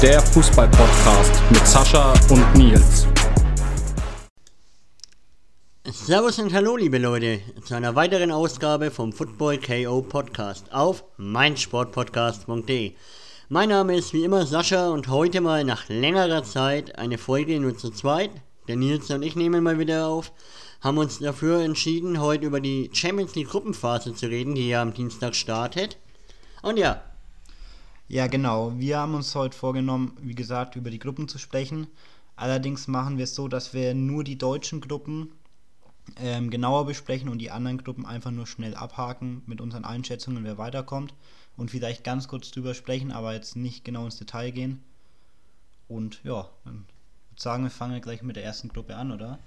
Der Fußball-Podcast mit Sascha und Nils. Servus und hallo, liebe Leute, zu einer weiteren Ausgabe vom Football KO Podcast auf meinsportpodcast.de. Mein Name ist wie immer Sascha und heute mal nach längerer Zeit eine Folge nur zu zweit. Der Nils und ich nehmen mal wieder auf, haben uns dafür entschieden, heute über die Champions League Gruppenphase zu reden, die ja am Dienstag startet. Und ja. Ja, genau. Wir haben uns heute vorgenommen, wie gesagt, über die Gruppen zu sprechen. Allerdings machen wir es so, dass wir nur die deutschen Gruppen ähm, genauer besprechen und die anderen Gruppen einfach nur schnell abhaken mit unseren Einschätzungen, wer weiterkommt und vielleicht ganz kurz drüber sprechen, aber jetzt nicht genau ins Detail gehen. Und ja, dann würde sagen, wir fangen gleich mit der ersten Gruppe an, oder?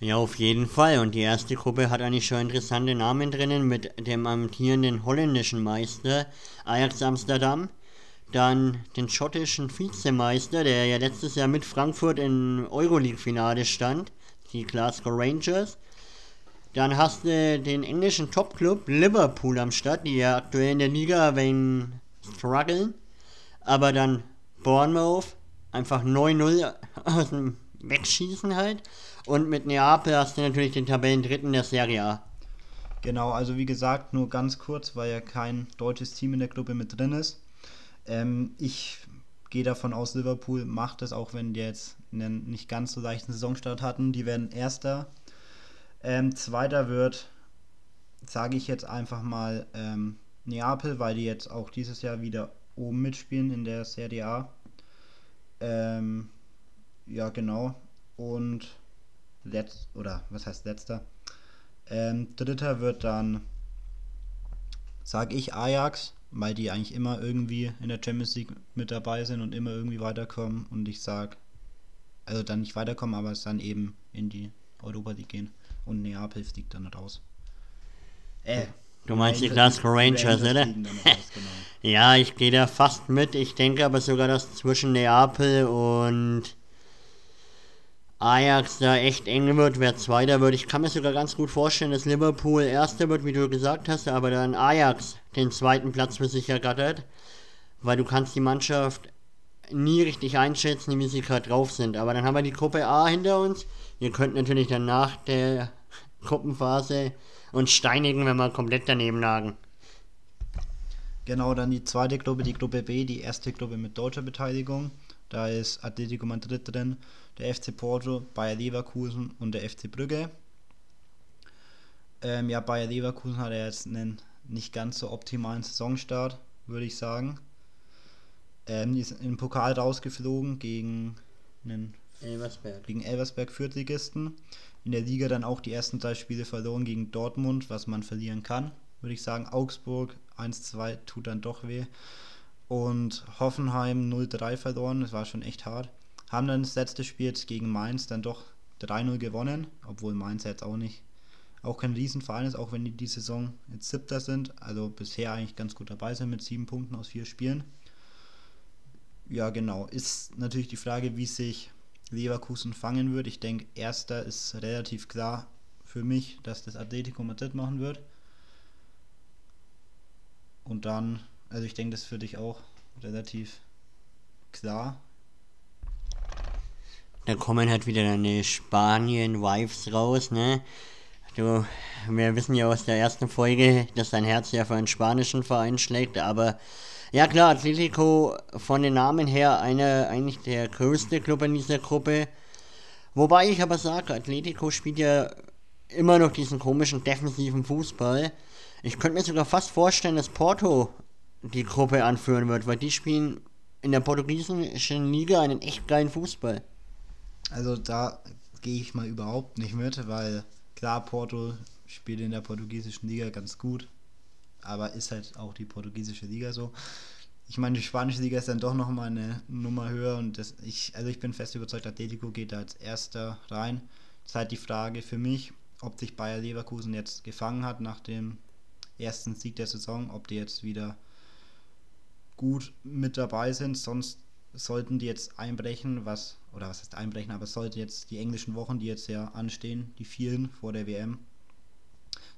Ja, auf jeden Fall. Und die erste Gruppe hat eigentlich schon interessante Namen drinnen mit dem amtierenden holländischen Meister Ajax Amsterdam, dann den schottischen Vizemeister, der ja letztes Jahr mit Frankfurt im Euroleague-Finale stand, die Glasgow Rangers, dann hast du den englischen Topclub Liverpool am Start, die ja aktuell in der Liga wegen strugglen. Aber dann Bournemouth, einfach 9-0 aus dem Wegschießen halt. Und mit Neapel hast du natürlich den Tabellendritten der Serie A. Genau, also wie gesagt, nur ganz kurz, weil ja kein deutsches Team in der Gruppe mit drin ist. Ähm, ich gehe davon aus, Liverpool macht es, auch wenn die jetzt einen nicht ganz so leichten Saisonstart hatten. Die werden Erster ähm, zweiter wird, sage ich jetzt einfach mal, ähm, Neapel, weil die jetzt auch dieses Jahr wieder oben mitspielen in der Serie A. Ähm, ja, genau. Und letzt, oder was heißt letzter? Ähm, dritter wird dann, sage ich, Ajax, weil die eigentlich immer irgendwie in der Champions League mit dabei sind und immer irgendwie weiterkommen. Und ich sage, also dann nicht weiterkommen, aber es dann eben in die Europa League gehen und Neapel fliegt dann raus. Äh, du meinst die Glasgow Rangers, oder? Raus, genau. ja, ich gehe da fast mit. Ich denke aber sogar, dass zwischen Neapel und Ajax da echt eng wird, wer Zweiter wird. Ich kann mir sogar ganz gut vorstellen, dass Liverpool Erster wird, wie du gesagt hast, aber dann Ajax den zweiten Platz für sich ergattert, weil du kannst die Mannschaft nie richtig einschätzen, wie sie gerade drauf sind. Aber dann haben wir die Gruppe A hinter uns. Ihr könnt natürlich dann nach der Gruppenphase und steinigen, wenn wir komplett daneben lagen. Genau, dann die zweite Gruppe, die Gruppe B, die erste Gruppe mit deutscher Beteiligung. Da ist Atletico Madrid drin, der FC Porto, Bayer Leverkusen und der FC Brügge. Ähm, ja, Bayer Leverkusen hat ja jetzt einen nicht ganz so optimalen Saisonstart, würde ich sagen. Ähm, die ist im Pokal rausgeflogen gegen einen Elversberg. gegen Elversberg Viertligisten in der Liga dann auch die ersten drei Spiele verloren gegen Dortmund, was man verlieren kann, würde ich sagen. Augsburg 1-2 tut dann doch weh. Und Hoffenheim 0-3 verloren, das war schon echt hart. Haben dann das letzte Spiel jetzt gegen Mainz dann doch 3-0 gewonnen, obwohl Mainz jetzt auch nicht, auch kein Riesenverein ist, auch wenn die die Saison jetzt siebter sind, also bisher eigentlich ganz gut dabei sind mit sieben Punkten aus vier Spielen. Ja, genau. Ist natürlich die Frage, wie sich Leverkusen fangen wird. Ich denke, erster ist relativ klar für mich, dass das Atletico Madrid machen wird. Und dann, also ich denke, das ist für dich auch relativ klar. Da kommen halt wieder deine Spanien-Wives raus, ne? Du, wir wissen ja aus der ersten Folge, dass dein Herz ja für einen spanischen Verein schlägt, aber ja klar, Atletico von den Namen her einer eigentlich der größte Club in dieser Gruppe. Wobei ich aber sage, Atletico spielt ja immer noch diesen komischen defensiven Fußball. Ich könnte mir sogar fast vorstellen, dass Porto die Gruppe anführen wird, weil die spielen in der portugiesischen Liga einen echt geilen Fußball. Also da gehe ich mal überhaupt nicht mit, weil klar, Porto spielt in der portugiesischen Liga ganz gut aber ist halt auch die portugiesische Liga so. Ich meine, die spanische Liga ist dann doch nochmal eine Nummer höher und das, ich, also ich bin fest überzeugt, Atletico geht da als erster rein. Das ist halt die Frage für mich, ob sich Bayer Leverkusen jetzt gefangen hat nach dem ersten Sieg der Saison, ob die jetzt wieder gut mit dabei sind, sonst sollten die jetzt einbrechen, was, oder was heißt einbrechen, aber sollte jetzt die englischen Wochen, die jetzt ja anstehen, die vielen vor der WM,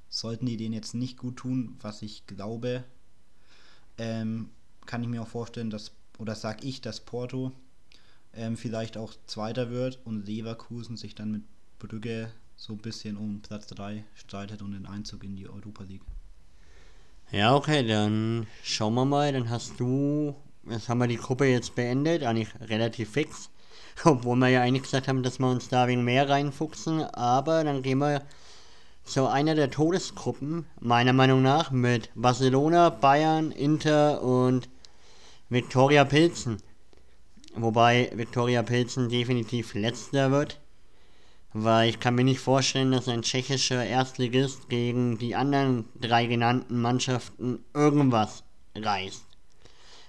Sollten die den jetzt nicht gut tun, was ich glaube, ähm, kann ich mir auch vorstellen, dass oder sag ich, dass Porto ähm, vielleicht auch Zweiter wird und Leverkusen sich dann mit Brügge so ein bisschen um Platz 3 streitet und den Einzug in die Europa League. Ja, okay, dann schauen wir mal. Dann hast du, jetzt haben wir die Gruppe jetzt beendet, eigentlich relativ fix. Obwohl wir ja eigentlich gesagt haben, dass wir uns da wegen mehr reinfuchsen. Aber dann gehen wir zu einer der Todesgruppen, meiner Meinung nach, mit Barcelona, Bayern, Inter und Viktoria Pilzen. Wobei Viktoria Pilzen definitiv letzter wird. Weil ich kann mir nicht vorstellen, dass ein tschechischer Erstligist gegen die anderen drei genannten Mannschaften irgendwas reißt.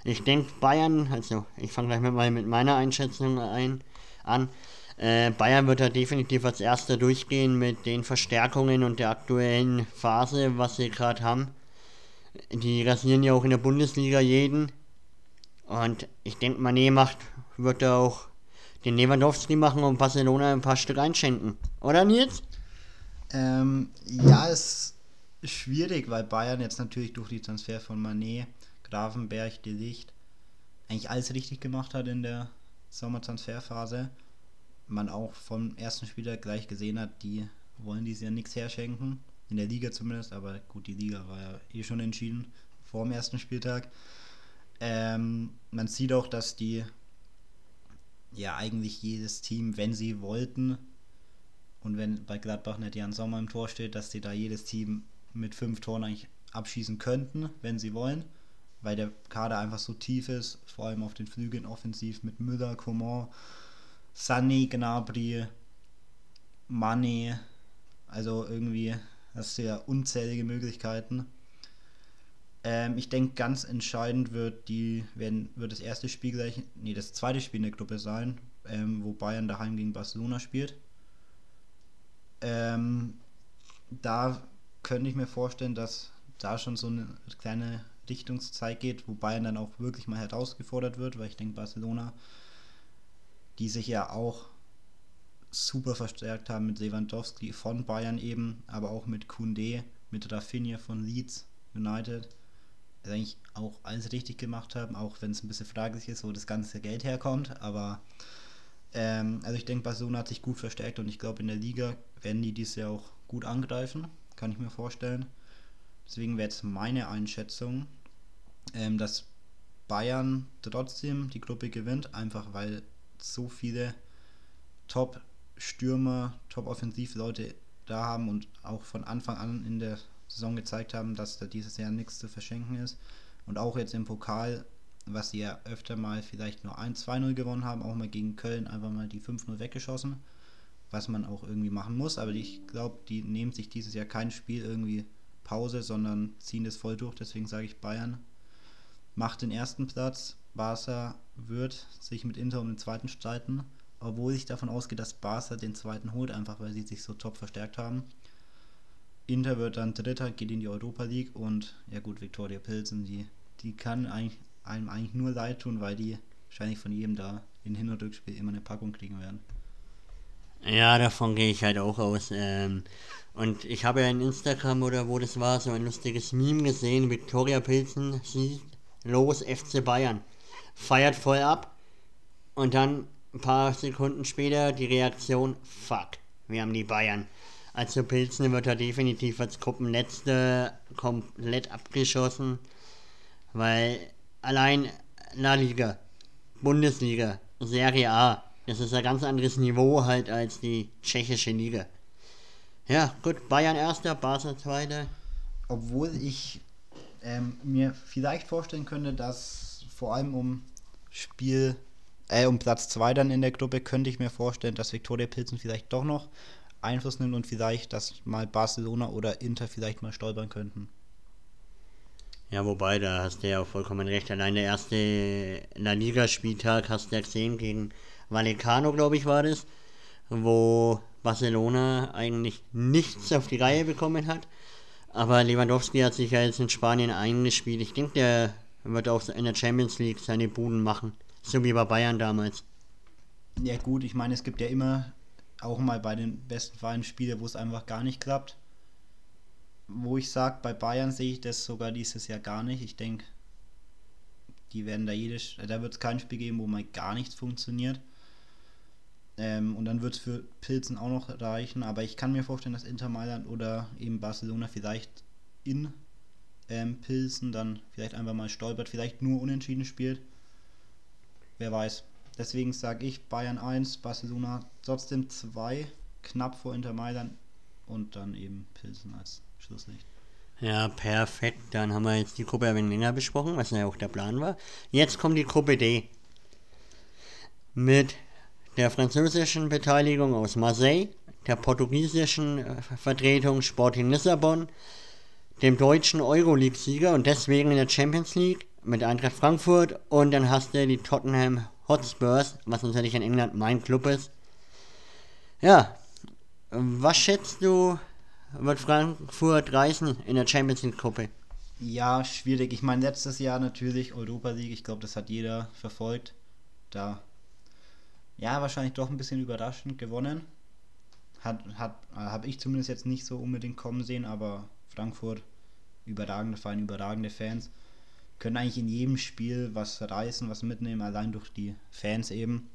Ich denke Bayern, also ich fange gleich mal mit meiner Einschätzung ein, an. Äh, Bayern wird da definitiv als erster durchgehen mit den Verstärkungen und der aktuellen Phase, was sie gerade haben. Die rasieren ja auch in der Bundesliga jeden. Und ich denke, Mané macht, wird da auch den Lewandowski machen und Barcelona ein paar Stück einschenken. Oder Nils? Ähm, ja, es ist schwierig, weil Bayern jetzt natürlich durch die Transfer von Mané, Grafenberg, De Licht eigentlich alles richtig gemacht hat in der Sommertransferphase. Man auch vom ersten Spieler gleich gesehen hat, die wollen dieses Jahr nichts herschenken. In der Liga zumindest, aber gut, die Liga war ja eh schon entschieden vor dem ersten Spieltag. Ähm, man sieht auch, dass die ja eigentlich jedes Team, wenn sie wollten, und wenn bei Gladbach nicht Jan Sommer im Tor steht, dass sie da jedes Team mit fünf Toren eigentlich abschießen könnten, wenn sie wollen, weil der Kader einfach so tief ist, vor allem auf den Flügeln offensiv mit Müller, Coman, Sunny, Gnabry, Money, also irgendwie hast du ja unzählige Möglichkeiten. Ähm, ich denke, ganz entscheidend wird die, werden, wird das erste Spiel gleich, nee, das zweite Spiel in der Gruppe sein, ähm, wo Bayern daheim gegen Barcelona spielt. Ähm, da könnte ich mir vorstellen, dass da schon so eine kleine Richtungszeit geht, wo Bayern dann auch wirklich mal herausgefordert wird, weil ich denke, Barcelona, die sich ja auch super verstärkt haben mit Lewandowski von Bayern eben, aber auch mit Kunde, mit Rafinha von Leeds United eigentlich auch alles richtig gemacht haben, auch wenn es ein bisschen fraglich ist, wo das ganze Geld herkommt. Aber ähm, also ich denke, Barcelona hat sich gut verstärkt und ich glaube, in der Liga werden die dieses Jahr auch gut angreifen, kann ich mir vorstellen. Deswegen wäre jetzt meine Einschätzung, ähm, dass Bayern trotzdem die Gruppe gewinnt, einfach weil so viele Top-Stürmer, Top-Offensivleute da haben und auch von Anfang an in der Saison gezeigt haben, dass da dieses Jahr nichts zu verschenken ist. Und auch jetzt im Pokal, was sie ja öfter mal vielleicht nur 1-2-0 gewonnen haben, auch mal gegen Köln einfach mal die 5-0 weggeschossen, was man auch irgendwie machen muss. Aber ich glaube, die nehmen sich dieses Jahr kein Spiel irgendwie Pause, sondern ziehen das voll durch. Deswegen sage ich Bayern macht den ersten Platz. Barca wird sich mit Inter um den zweiten streiten, obwohl ich davon ausgehe, dass Barca den zweiten holt, einfach weil sie sich so top verstärkt haben. Inter wird dann Dritter, geht in die Europa League und ja gut, Viktoria Pilsen, die, die kann eigentlich, einem eigentlich nur leid tun, weil die wahrscheinlich von jedem da in Hin- und Rückspiel immer eine Packung kriegen werden. Ja, davon gehe ich halt auch aus. Ähm, und ich habe ja in Instagram oder wo das war, so ein lustiges Meme gesehen, Viktoria Pilsen sieht los FC Bayern. Feiert voll ab und dann ein paar Sekunden später die Reaktion, fuck, wir haben die Bayern. Also Pilzen wird er definitiv als Gruppenletzte komplett abgeschossen, weil allein La Liga, Bundesliga, Serie A, das ist ein ganz anderes Niveau halt als die tschechische Liga. Ja, gut, Bayern erster, Barca zweiter. Obwohl ich ähm, mir vielleicht vorstellen könnte, dass vor allem um Spiel, äh, um Platz 2 dann in der Gruppe, könnte ich mir vorstellen, dass Viktoria Pilsen vielleicht doch noch Einfluss nimmt und vielleicht, dass mal Barcelona oder Inter vielleicht mal stolpern könnten. Ja, wobei, da hast du ja auch vollkommen recht. Allein der erste La Liga-Spieltag hast du ja gesehen gegen Vallecano, glaube ich, war das, wo Barcelona eigentlich nichts auf die Reihe bekommen hat. Aber Lewandowski hat sich ja jetzt in Spanien eingespielt. Ich denke, der wird auch in der Champions League seine Buden machen. So wie bei Bayern damals. Ja gut, ich meine, es gibt ja immer auch mal bei den besten Vereinen Spiele, wo es einfach gar nicht klappt. Wo ich sage, bei Bayern sehe ich das sogar dieses Jahr gar nicht. Ich denke, Die werden da jedes, da wird es kein Spiel geben, wo mal gar nichts funktioniert. Ähm, und dann wird es für Pilzen auch noch reichen. Aber ich kann mir vorstellen, dass Inter Mailand oder eben Barcelona vielleicht in ähm, Pilzen dann vielleicht einfach mal stolpert, vielleicht nur unentschieden spielt. Wer weiß. Deswegen sage ich Bayern 1, Barcelona trotzdem 2, knapp vor Inter Mailand und dann eben Pilsen als Schlusslicht. Ja, perfekt. Dann haben wir jetzt die Gruppe länger besprochen, was ja auch der Plan war. Jetzt kommt die Gruppe D. Mit der französischen Beteiligung aus Marseille, der portugiesischen äh, Vertretung Sporting Lissabon, dem deutschen Euroleague-Sieger und deswegen in der Champions League mit Eintracht Frankfurt und dann hast du die Tottenham Hotspurs, was natürlich in England mein Club ist. Ja, was schätzt du, wird Frankfurt reißen in der Champions League-Gruppe? Ja, schwierig. Ich meine, letztes Jahr natürlich Europa League, ich glaube, das hat jeder verfolgt. Da ja, wahrscheinlich doch ein bisschen überraschend gewonnen. Hat, hat, äh, habe ich zumindest jetzt nicht so unbedingt kommen sehen, aber Frankfurt, überragende Verein, überragende Fans, können eigentlich in jedem Spiel was reißen, was mitnehmen, allein durch die Fans eben.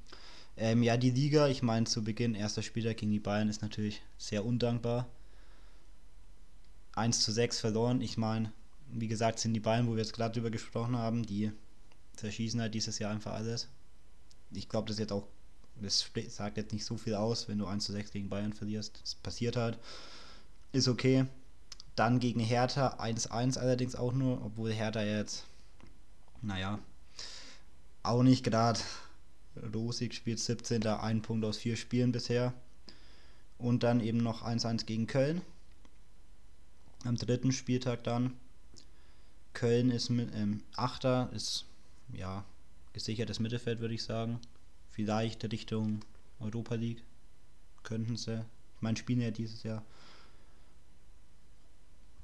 Ähm, ja, die Liga, ich meine, zu Beginn, erster Spieltag gegen die Bayern ist natürlich sehr undankbar. 1 zu 6 verloren. Ich meine, wie gesagt, sind die Bayern, wo wir jetzt gerade drüber gesprochen haben, die zerschießen halt dieses Jahr einfach alles. Ich glaube, das jetzt auch das sagt jetzt nicht so viel aus, wenn du 1 zu 6 gegen Bayern verlierst. Das passiert halt. Ist okay. Dann gegen Hertha 1-1 allerdings auch nur, obwohl Hertha jetzt, naja, auch nicht gerade rosig spielt. 17. ein Punkt aus vier Spielen bisher. Und dann eben noch 1-1 gegen Köln. Am dritten Spieltag dann. Köln ist mit ähm, Achter, ist ja gesichertes Mittelfeld, würde ich sagen vielleicht Richtung Europa League. Könnten sie. Ich meine, spielen ja dieses Jahr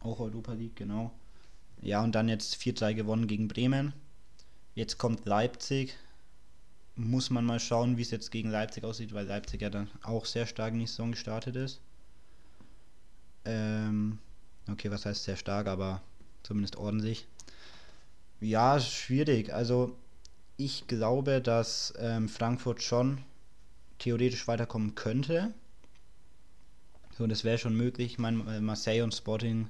auch Europa League, genau. Ja, und dann jetzt 4-3 gewonnen gegen Bremen. Jetzt kommt Leipzig. Muss man mal schauen, wie es jetzt gegen Leipzig aussieht, weil Leipzig ja dann auch sehr stark in die Saison gestartet ist. Ähm, okay, was heißt sehr stark, aber zumindest ordentlich. Ja, schwierig. Also ich glaube, dass ähm, Frankfurt schon theoretisch weiterkommen könnte. So, das wäre schon möglich. Ich meine, Marseille und Sporting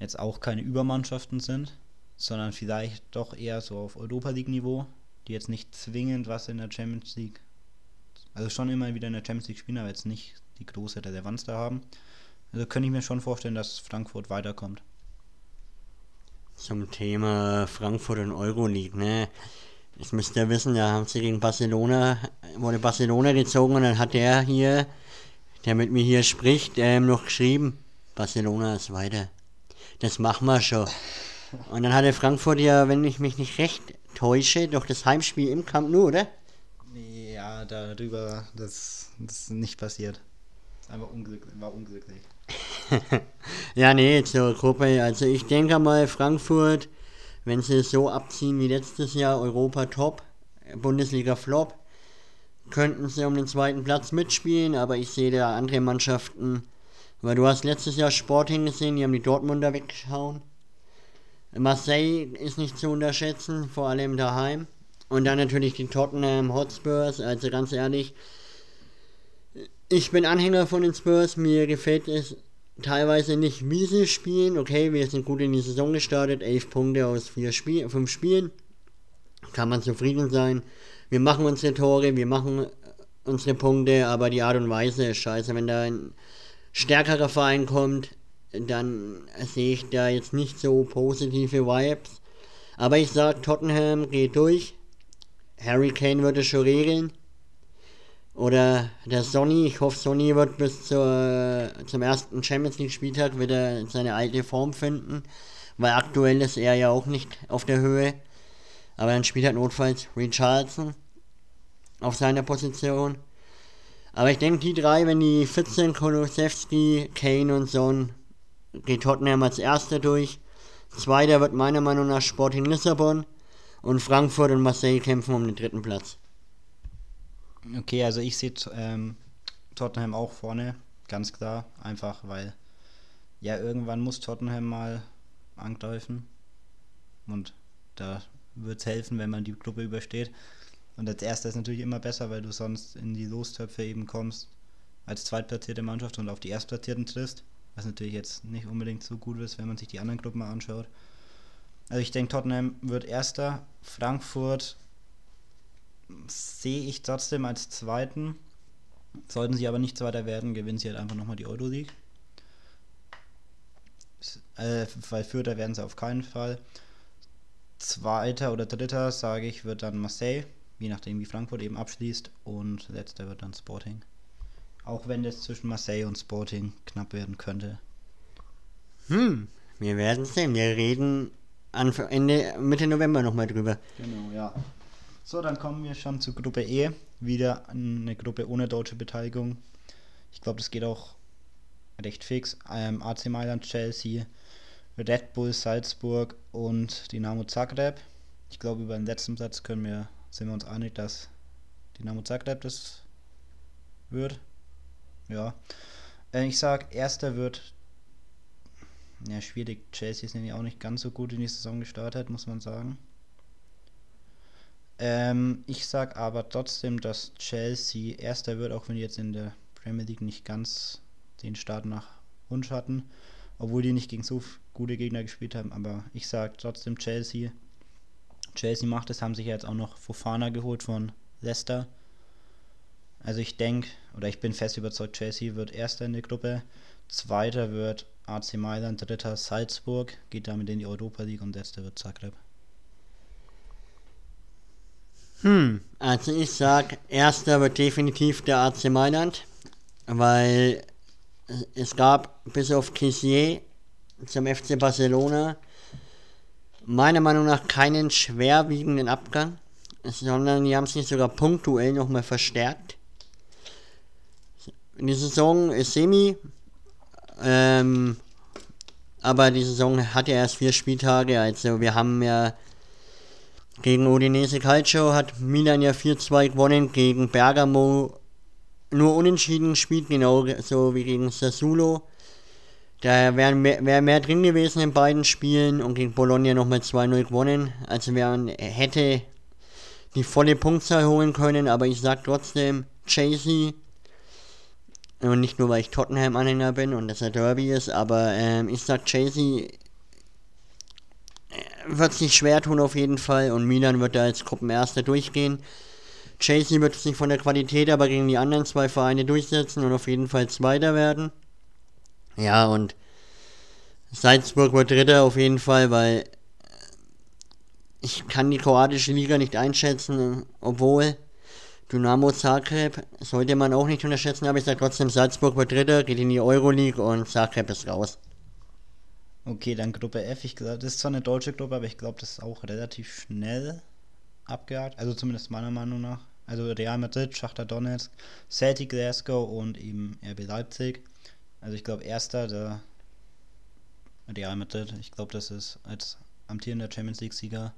jetzt auch keine Übermannschaften sind, sondern vielleicht doch eher so auf Europa League Niveau, die jetzt nicht zwingend was in der Champions League, also schon immer wieder in der Champions League spielen, aber jetzt nicht die große Relevanz da haben. Also könnte ich mir schon vorstellen, dass Frankfurt weiterkommt. Zum Thema Frankfurt und Euroleague, ne? Das müsst ihr wissen, da haben sie gegen Barcelona, wurde Barcelona gezogen und dann hat der hier, der mit mir hier spricht, ähm, noch geschrieben, Barcelona ist weiter. Das machen wir schon. Und dann hatte Frankfurt ja, wenn ich mich nicht recht täusche, doch das Heimspiel im Camp Nou, oder? Ja, darüber, das, das ist nicht passiert. Einfach unglücklich, war unglücklich. ja, nee, zur Gruppe. Also ich denke mal, Frankfurt, wenn sie es so abziehen wie letztes Jahr, Europa Top, Bundesliga Flop, könnten sie um den zweiten Platz mitspielen, aber ich sehe da andere Mannschaften, weil du hast letztes Jahr Sporting gesehen, die haben die Dortmunder weggehauen. Marseille ist nicht zu unterschätzen, vor allem daheim. Und dann natürlich die Tottenham Hotspurs, also ganz ehrlich, ich bin Anhänger von den Spurs, mir gefällt es teilweise nicht, wie sie spielen. Okay, wir sind gut in die Saison gestartet, 11 Punkte aus 4 Spiel, 5 Spielen. Kann man zufrieden sein. Wir machen unsere Tore, wir machen unsere Punkte, aber die Art und Weise ist scheiße. Wenn da ein stärkerer Verein kommt, dann sehe ich da jetzt nicht so positive Vibes. Aber ich sag, Tottenham geht durch. Harry Kane würde schon regeln. Oder der Sonny, ich hoffe, Sonny wird bis zur, zum ersten Champions League Spieltag wieder seine alte Form finden, weil aktuell ist er ja auch nicht auf der Höhe. Aber dann spielt halt notfalls Richardson auf seiner Position. Aber ich denke, die drei, wenn die fit sind, Kolosewski, Kane und Son, geht Tottenham als erster durch. Zweiter wird meiner Meinung nach Sporting Lissabon und Frankfurt und Marseille kämpfen um den dritten Platz. Okay, also ich sehe ähm, Tottenham auch vorne, ganz klar. Einfach weil, ja, irgendwann muss Tottenham mal angreifen. Und da wird es helfen, wenn man die Gruppe übersteht. Und als erster ist natürlich immer besser, weil du sonst in die Lostöpfe eben kommst als zweitplatzierte Mannschaft und auf die Erstplatzierten triffst. Was natürlich jetzt nicht unbedingt so gut ist, wenn man sich die anderen Gruppen mal anschaut. Also ich denke, Tottenham wird erster. Frankfurt sehe ich trotzdem als zweiten. Sollten sie aber nicht Zweiter werden, gewinnen sie halt einfach nochmal die Euroleague. Äh, weil Vierter werden sie auf keinen Fall. Zweiter oder Dritter, sage ich, wird dann Marseille, je nachdem wie Frankfurt eben abschließt. Und letzter wird dann Sporting. Auch wenn das zwischen Marseille und Sporting knapp werden könnte. Hm, wir werden sehen. Wir reden Ende, Mitte November nochmal drüber. Genau, ja. So, dann kommen wir schon zu Gruppe E. Wieder eine Gruppe ohne deutsche Beteiligung. Ich glaube, das geht auch recht fix. Ähm, AC Mailand, Chelsea, Red Bull Salzburg und Dynamo Zagreb. Ich glaube, über den letzten Satz können wir, sind wir uns einig, dass Dynamo Zagreb das wird. Ja. Äh, ich sag, erster wird. Ja, schwierig. Chelsea sind ja auch nicht ganz so gut in die Saison gestartet, muss man sagen. Ähm, ich sag aber trotzdem, dass Chelsea erster wird, auch wenn die jetzt in der Premier League nicht ganz den Start nach Wunsch hatten, obwohl die nicht gegen so gute Gegner gespielt haben. Aber ich sage trotzdem Chelsea. Chelsea macht es, haben sich jetzt auch noch Fofana geholt von Leicester. Also ich denke, oder ich bin fest überzeugt, Chelsea wird erster in der Gruppe. Zweiter wird AC Mailand, dritter Salzburg, geht damit in die Europa League und letzter wird Zagreb. Hm, also ich sag, erster wird definitiv der AC Mailand, weil es gab bis auf Kissier zum FC Barcelona meiner Meinung nach keinen schwerwiegenden Abgang, sondern die haben sich sogar punktuell nochmal verstärkt. Die Saison ist semi, ähm, aber die Saison hat ja erst vier Spieltage, also wir haben ja gegen Udinese Calcio hat Milan ja 4-2 gewonnen, gegen Bergamo nur unentschieden gespielt, genau so wie gegen Sassuolo. Da wären mehr, wär mehr drin gewesen in beiden Spielen und gegen Bologna nochmal 2-0 gewonnen. Also man hätte die volle Punktzahl holen können, aber ich sag trotzdem, Chasey, und nicht nur weil ich Tottenham-Anhänger bin und das ein Derby ist, aber ähm, ich sag Chasey äh, wird sich schwer tun auf jeden Fall und Milan wird da als Gruppenerster durchgehen. Chelsea wird sich von der Qualität aber gegen die anderen zwei Vereine durchsetzen und auf jeden Fall Zweiter werden. Ja, und Salzburg wird Dritter auf jeden Fall, weil ich kann die kroatische Liga nicht einschätzen, obwohl Dynamo Zagreb sollte man auch nicht unterschätzen, aber ich sage trotzdem, Salzburg wird Dritter, geht in die Euroleague und Zagreb ist raus. Okay, dann Gruppe F. Ich glaube, das ist zwar eine deutsche Gruppe, aber ich glaube, das ist auch relativ schnell abgehakt. Also zumindest meiner Meinung nach. Also Real Madrid, Schachter Donetsk, Celtic Glasgow und eben RB Leipzig. Also ich glaube, erster der Real Madrid. Ich glaube, das ist als amtierender Champions League-Sieger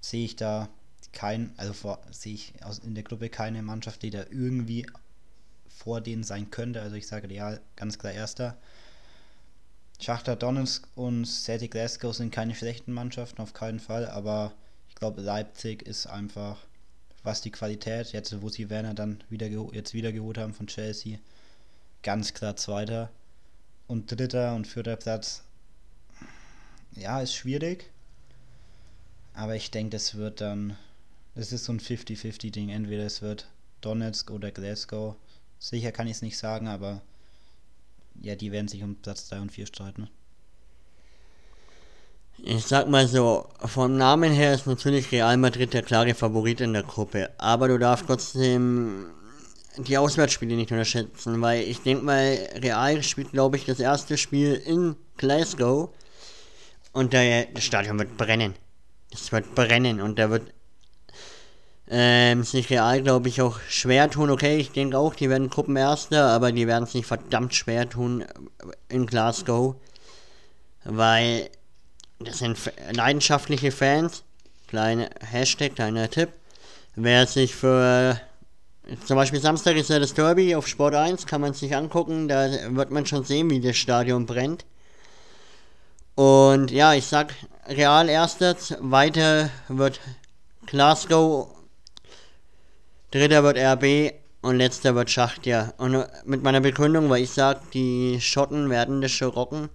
sehe ich da kein, also sehe ich aus, in der Gruppe keine Mannschaft, die da irgendwie vor denen sein könnte. Also ich sage Real ganz klar erster. Schachter Donetsk und Celtic Glasgow sind keine schlechten Mannschaften, auf keinen Fall, aber ich glaube Leipzig ist einfach was die Qualität, jetzt wo sie Werner dann wieder jetzt wieder geholt haben von Chelsea, ganz klar Zweiter. Und dritter und vierter Platz, ja, ist schwierig. Aber ich denke, das wird dann, das ist so ein 50-50-Ding. Entweder es wird Donetsk oder Glasgow. Sicher kann ich es nicht sagen, aber ja, die werden sich um Platz 3 und 4 streiten ich sag mal so, vom Namen her ist natürlich Real Madrid der klare Favorit in der Gruppe. Aber du darfst trotzdem die Auswärtsspiele nicht unterschätzen, weil ich denke mal, Real spielt, glaube ich, das erste Spiel in Glasgow und der, das Stadion wird brennen. Es wird brennen und da wird ähm, sich Real, glaube ich, auch schwer tun. Okay, ich denke auch, die werden Gruppenerster, aber die werden es nicht verdammt schwer tun in Glasgow, weil das sind leidenschaftliche Fans. Kleine Hashtag, kleiner Tipp. Wer sich für zum Beispiel Samstag ist ja das Derby auf Sport 1, kann man sich angucken, da wird man schon sehen, wie das Stadion brennt. Und ja, ich sag Real erster, weiter wird Glasgow, dritter wird RB und letzter wird Schacht, ja. Und mit meiner Begründung, weil ich sag, die Schotten werden das schon rocken.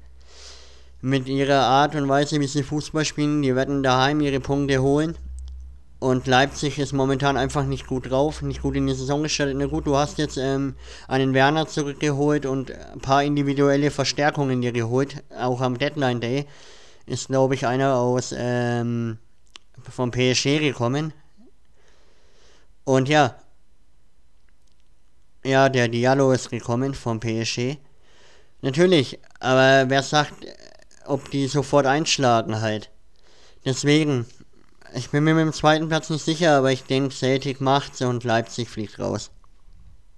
Mit ihrer Art und Weise, wie sie Fußball spielen, die werden daheim ihre Punkte holen. Und Leipzig ist momentan einfach nicht gut drauf, nicht gut in die Saison gestartet. Na gut, du hast jetzt ähm, einen Werner zurückgeholt und ein paar individuelle Verstärkungen dir geholt, auch am Deadline Day. Ist, glaube ich, einer aus ähm, vom PSG gekommen. Und ja, ja, der Diallo ist gekommen vom PSG. Natürlich, aber wer sagt, ob die sofort einschlagen halt. Deswegen, ich bin mir mit dem zweiten Platz nicht sicher, aber ich denke, Celtic macht's und Leipzig fliegt raus.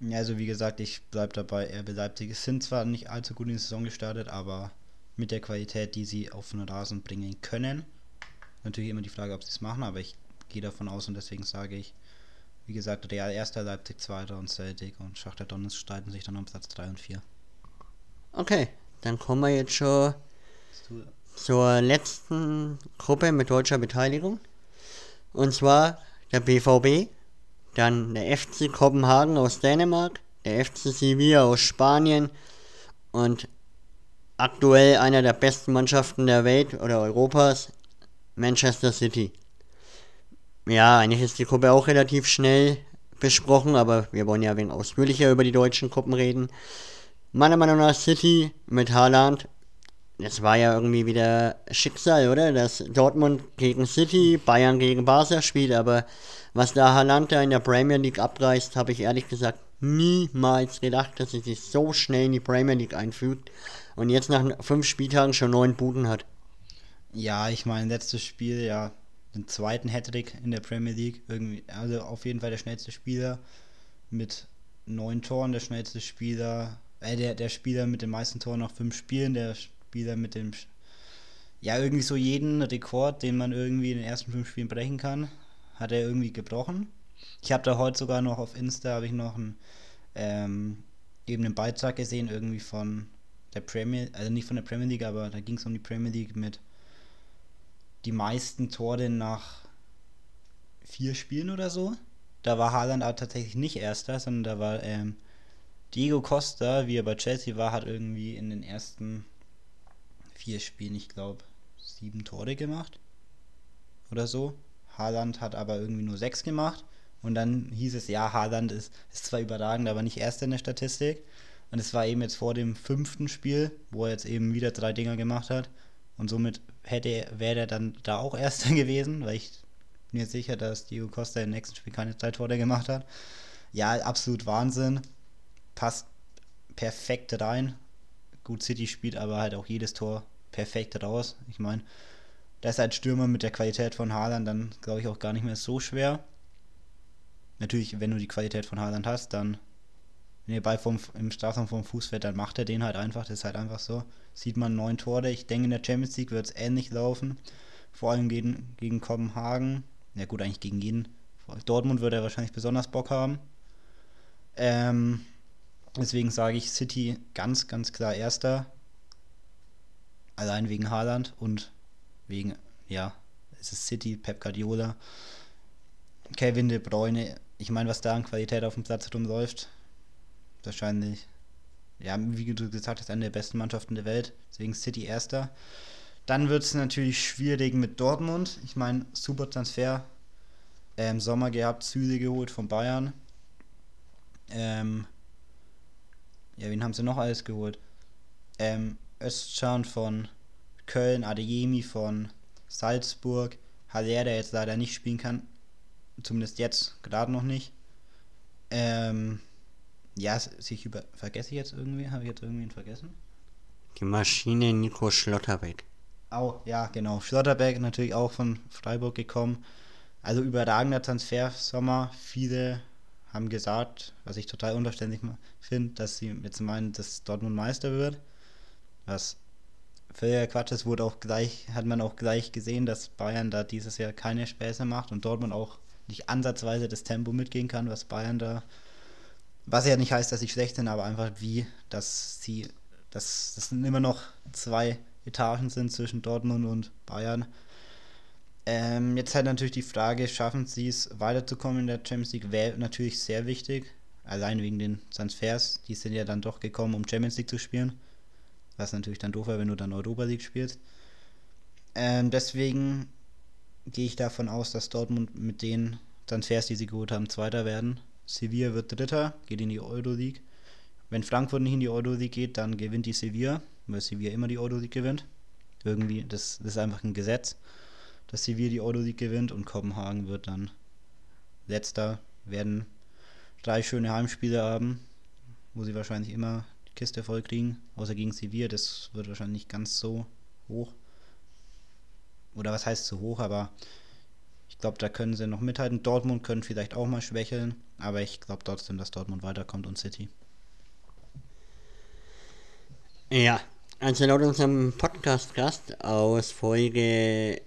Ja, also wie gesagt, ich bleib dabei, RB Leipzig Es sind zwar nicht allzu gut in die Saison gestartet, aber mit der Qualität, die sie auf den Rasen bringen können. Natürlich immer die Frage, ob sie es machen, aber ich gehe davon aus und deswegen sage ich, wie gesagt, Real erster, Leipzig zweiter und Celtic und Schachter Donetsk streiten sich dann um Platz 3 und 4. Okay, dann kommen wir jetzt schon zur letzten Gruppe mit deutscher Beteiligung. Und zwar der BVB, dann der FC Kopenhagen aus Dänemark, der FC Sevilla aus Spanien und aktuell einer der besten Mannschaften der Welt oder Europas, Manchester City. Ja, eigentlich ist die Gruppe auch relativ schnell besprochen, aber wir wollen ja ein wenig ausführlicher über die deutschen Gruppen reden. Meiner Meinung nach City mit Haaland das war ja irgendwie wieder Schicksal, oder? Dass Dortmund gegen City, Bayern gegen Barca spielt, aber was da Haaland in der Premier League abreißt, habe ich ehrlich gesagt niemals gedacht, dass er sich so schnell in die Premier League einfügt und jetzt nach fünf Spieltagen schon neun Buden hat. Ja, ich meine, letztes Spiel, ja, den zweiten Hattrick in der Premier League, irgendwie, also auf jeden Fall der schnellste Spieler mit neun Toren, der schnellste Spieler, äh, der, der Spieler mit den meisten Toren nach fünf Spielen, der Spieler mit dem, ja, irgendwie so jeden Rekord, den man irgendwie in den ersten fünf Spielen brechen kann, hat er irgendwie gebrochen. Ich habe da heute sogar noch auf Insta, habe ich noch einen, ähm, eben einen Beitrag gesehen, irgendwie von der Premier, also nicht von der Premier League, aber da ging es um die Premier League mit die meisten Tore nach vier Spielen oder so. Da war Haaland aber tatsächlich nicht Erster, sondern da war ähm, Diego Costa, wie er bei Chelsea war, hat irgendwie in den ersten vier Spielen, ich glaube, sieben Tore gemacht. Oder so. Haaland hat aber irgendwie nur sechs gemacht. Und dann hieß es, ja, Haaland ist, ist zwar überragend, aber nicht erster in der Statistik. Und es war eben jetzt vor dem fünften Spiel, wo er jetzt eben wieder drei Dinger gemacht hat. Und somit hätte wäre er dann da auch erster gewesen, weil ich mir sicher, dass Diego Costa im nächsten Spiel keine drei Tore gemacht hat. Ja, absolut Wahnsinn. Passt perfekt rein. Gut, City spielt aber halt auch jedes Tor perfekt raus. Ich meine, da ist als Stürmer mit der Qualität von Haaland dann, glaube ich, auch gar nicht mehr so schwer. Natürlich, wenn du die Qualität von Haaland hast, dann, wenn der Ball vom, im Strafraum vom Fuß fährt, dann macht er den halt einfach. Das ist halt einfach so. Sieht man neun Tore. Ich denke, in der Champions League wird es ähnlich laufen. Vor allem gegen, gegen Kopenhagen. Ja, gut, eigentlich gegen jeden. Dortmund würde er wahrscheinlich besonders Bock haben. Ähm, deswegen sage ich City ganz, ganz klar Erster. Allein wegen Haaland und wegen, ja, es ist City, Pep Guardiola, Kevin De Bruyne. Ich meine, was da an Qualität auf dem Platz rumläuft, wahrscheinlich, ja, wie du gesagt hast, eine der besten Mannschaften der Welt. Deswegen City erster. Dann wird es natürlich schwierig mit Dortmund. Ich meine, super Transfer. Ähm, Sommer gehabt, Süle geholt von Bayern. Ähm, ja, wen haben sie noch alles geholt? Ähm, Özcan von Köln, Adeyemi von Salzburg, Haller, der jetzt leider nicht spielen kann, zumindest jetzt gerade noch nicht. Ähm, ja, sich über, vergesse ich jetzt irgendwie, habe ich jetzt irgendwen vergessen? Die Maschine Nico Schlotterbeck. Auch, ja, genau. Schlotterbeck natürlich auch von Freiburg gekommen. Also überragender Transfer Sommer. Viele haben gesagt, was ich total unterständig finde, dass sie jetzt meinen, dass Dortmund Meister wird was völliger Quatsch ist, wurde auch gleich, hat man auch gleich gesehen, dass Bayern da dieses Jahr keine Späße macht und Dortmund auch nicht ansatzweise das Tempo mitgehen kann, was Bayern da, was ja nicht heißt, dass sie schlecht sind, aber einfach wie, dass sie, dass das sind immer noch zwei Etagen sind zwischen Dortmund und Bayern. Ähm, jetzt halt natürlich die Frage, schaffen sie es weiterzukommen in der Champions League, wäre natürlich sehr wichtig. Allein wegen den Transfers, die sind ja dann doch gekommen, um Champions League zu spielen. Was natürlich dann doof wäre, wenn du dann Europa League spielst. Ähm, deswegen gehe ich davon aus, dass Dortmund mit den Transfers, die sie geholt haben, Zweiter werden. Sevilla wird Dritter, geht in die Euroleague. Wenn Frankfurt nicht in die Euroleague geht, dann gewinnt die Sevilla, weil Sevilla immer die Euroleague gewinnt. Irgendwie, das, das ist einfach ein Gesetz, dass Sevilla die Euroleague gewinnt und Kopenhagen wird dann letzter, werden drei schöne Heimspiele haben, wo sie wahrscheinlich immer Kiste voll kriegen, außer gegen Sevilla, das wird wahrscheinlich nicht ganz so hoch. Oder was heißt zu hoch, aber ich glaube, da können sie noch mithalten. Dortmund können vielleicht auch mal schwächeln, aber ich glaube trotzdem, dass Dortmund weiterkommt und City. Ja, also laut unserem Podcast-Gast aus Folge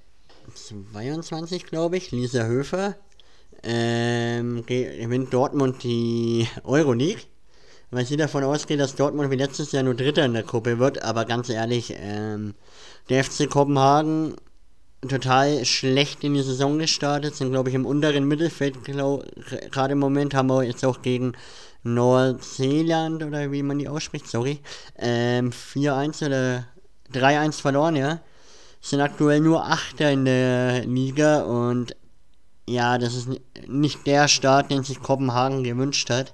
22, glaube ich, Lisa Höfer, ähm, gewinnt Dortmund die Euroleague, weil sie davon ausgeht, dass Dortmund wie letztes Jahr nur Dritter in der Gruppe wird, aber ganz ehrlich, ähm, der FC Kopenhagen total schlecht in die Saison gestartet, sind glaube ich im unteren Mittelfeld, gerade im Moment haben wir jetzt auch gegen Neuseeland oder wie man die ausspricht, sorry, ähm, 4-1 oder 3-1 verloren, ja. Sind aktuell nur Achter in der Liga und ja, das ist nicht der Start, den sich Kopenhagen gewünscht hat.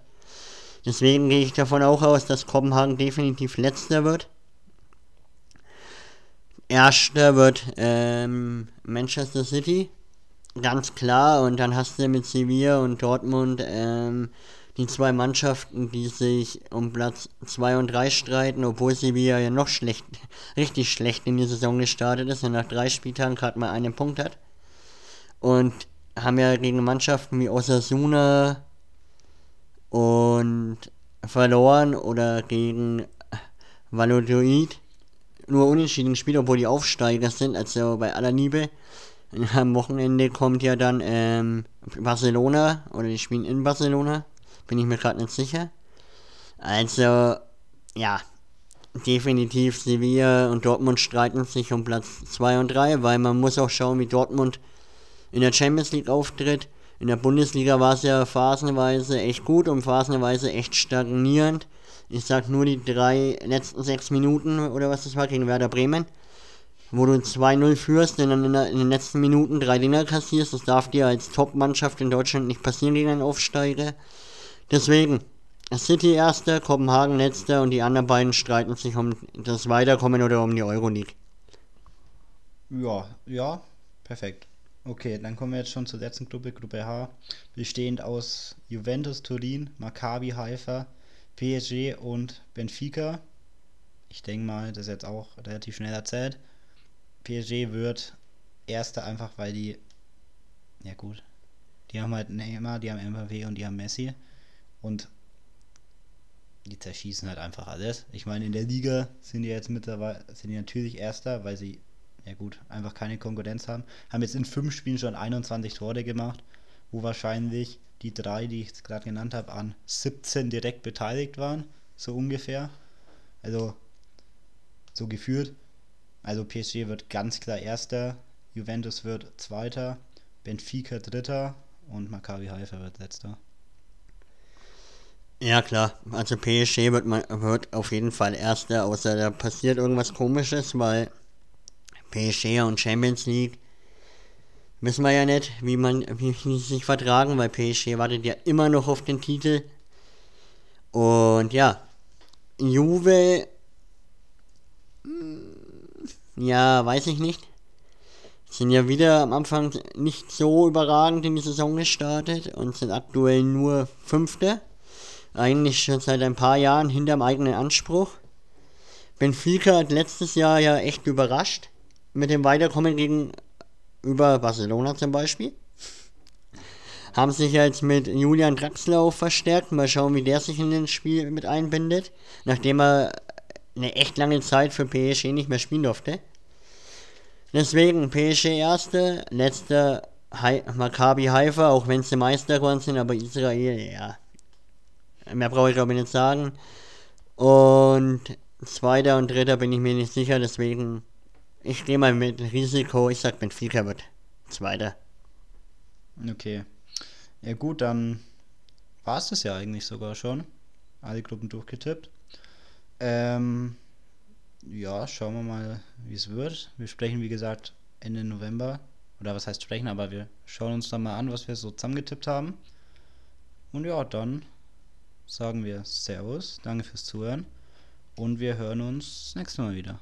Deswegen gehe ich davon auch aus, dass Kopenhagen definitiv letzter wird. Erster wird ähm, Manchester City, ganz klar. Und dann hast du mit Sevilla und Dortmund ähm, die zwei Mannschaften, die sich um Platz 2 und 3 streiten, obwohl Sevilla ja noch schlecht, richtig schlecht in die Saison gestartet ist und nach drei Spieltagen gerade mal einen Punkt hat. Und haben ja gegen Mannschaften wie Osasuna und verloren oder gegen Valladolid nur unentschieden gespielt, obwohl die Aufsteiger sind, also bei aller Liebe. Am Wochenende kommt ja dann ähm, Barcelona oder die spielen in Barcelona. Bin ich mir gerade nicht sicher. Also, ja, definitiv Sevilla und Dortmund streiten sich um Platz 2 und 3, weil man muss auch schauen, wie Dortmund in der Champions League auftritt. In der Bundesliga war es ja phasenweise echt gut und phasenweise echt stagnierend. Ich sag nur die drei letzten sechs Minuten oder was das war gegen Werder Bremen, wo du 2-0 führst und dann in, der, in, den letzten Minuten drei Dinger kassierst. Das darf dir als Top-Mannschaft in Deutschland nicht passieren gegen einen Aufsteiger. Deswegen, City erster, Kopenhagen letzter und die anderen beiden streiten sich um das Weiterkommen oder um die Euroleague. Ja, ja, perfekt. Okay, dann kommen wir jetzt schon zur letzten Gruppe, Gruppe H, bestehend aus Juventus Turin, Maccabi Haifa, PSG und Benfica. Ich denke mal, das ist jetzt auch relativ schnell erzählt. PSG wird Erster einfach, weil die, ja gut, die haben halt Neymar, die haben Mbappé und die haben Messi. Und die zerschießen halt einfach alles. Ich meine, in der Liga sind die jetzt mittlerweile, sind die natürlich Erster, weil sie, ja gut, einfach keine Konkurrenz haben. Haben jetzt in fünf Spielen schon 21 Tore gemacht, wo wahrscheinlich die drei, die ich jetzt gerade genannt habe, an 17 direkt beteiligt waren, so ungefähr. Also so geführt. Also PSG wird ganz klar Erster, Juventus wird Zweiter, Benfica Dritter und Maccabi Haifa wird Letzter. Ja klar, also PSG wird, wird auf jeden Fall Erster, außer da passiert irgendwas Komisches, weil PSG und Champions League Wissen wir ja nicht, wie man wie sie sich vertragen, weil PSG wartet ja immer noch auf den Titel. Und ja, Juve, hm, ja, weiß ich nicht. Sind ja wieder am Anfang nicht so überragend in die Saison gestartet und sind aktuell nur Fünfte. Eigentlich schon seit ein paar Jahren hinterm eigenen Anspruch. Benfica hat letztes Jahr ja echt überrascht mit dem Weiterkommen gegen über Barcelona zum Beispiel. Haben sich jetzt mit Julian Draxler auch verstärkt. Mal schauen, wie der sich in das Spiel mit einbindet. Nachdem er eine echt lange Zeit für PSG nicht mehr spielen durfte. Deswegen PSG erste, letzter Hi Maccabi Haifa, auch wenn sie Meister geworden sind, aber Israel, ja. Mehr brauche ich glaube ich nicht sagen. Und zweiter und dritter bin ich mir nicht sicher, deswegen Ich gehe mal mit Risiko, ich sag Benfica wird Zweiter. Okay. Ja gut, dann war es das ja eigentlich sogar schon. Alle Gruppen durchgetippt. Ähm, ja, schauen wir mal, wie es wird. Wir sprechen, wie gesagt, Ende November. Oder was heißt sprechen, aber wir schauen uns dann mal an, was wir so zusammengetippt haben. Und ja, dann sagen wir Servus, danke fürs Zuhören. Und wir hören uns das nächste Mal wieder.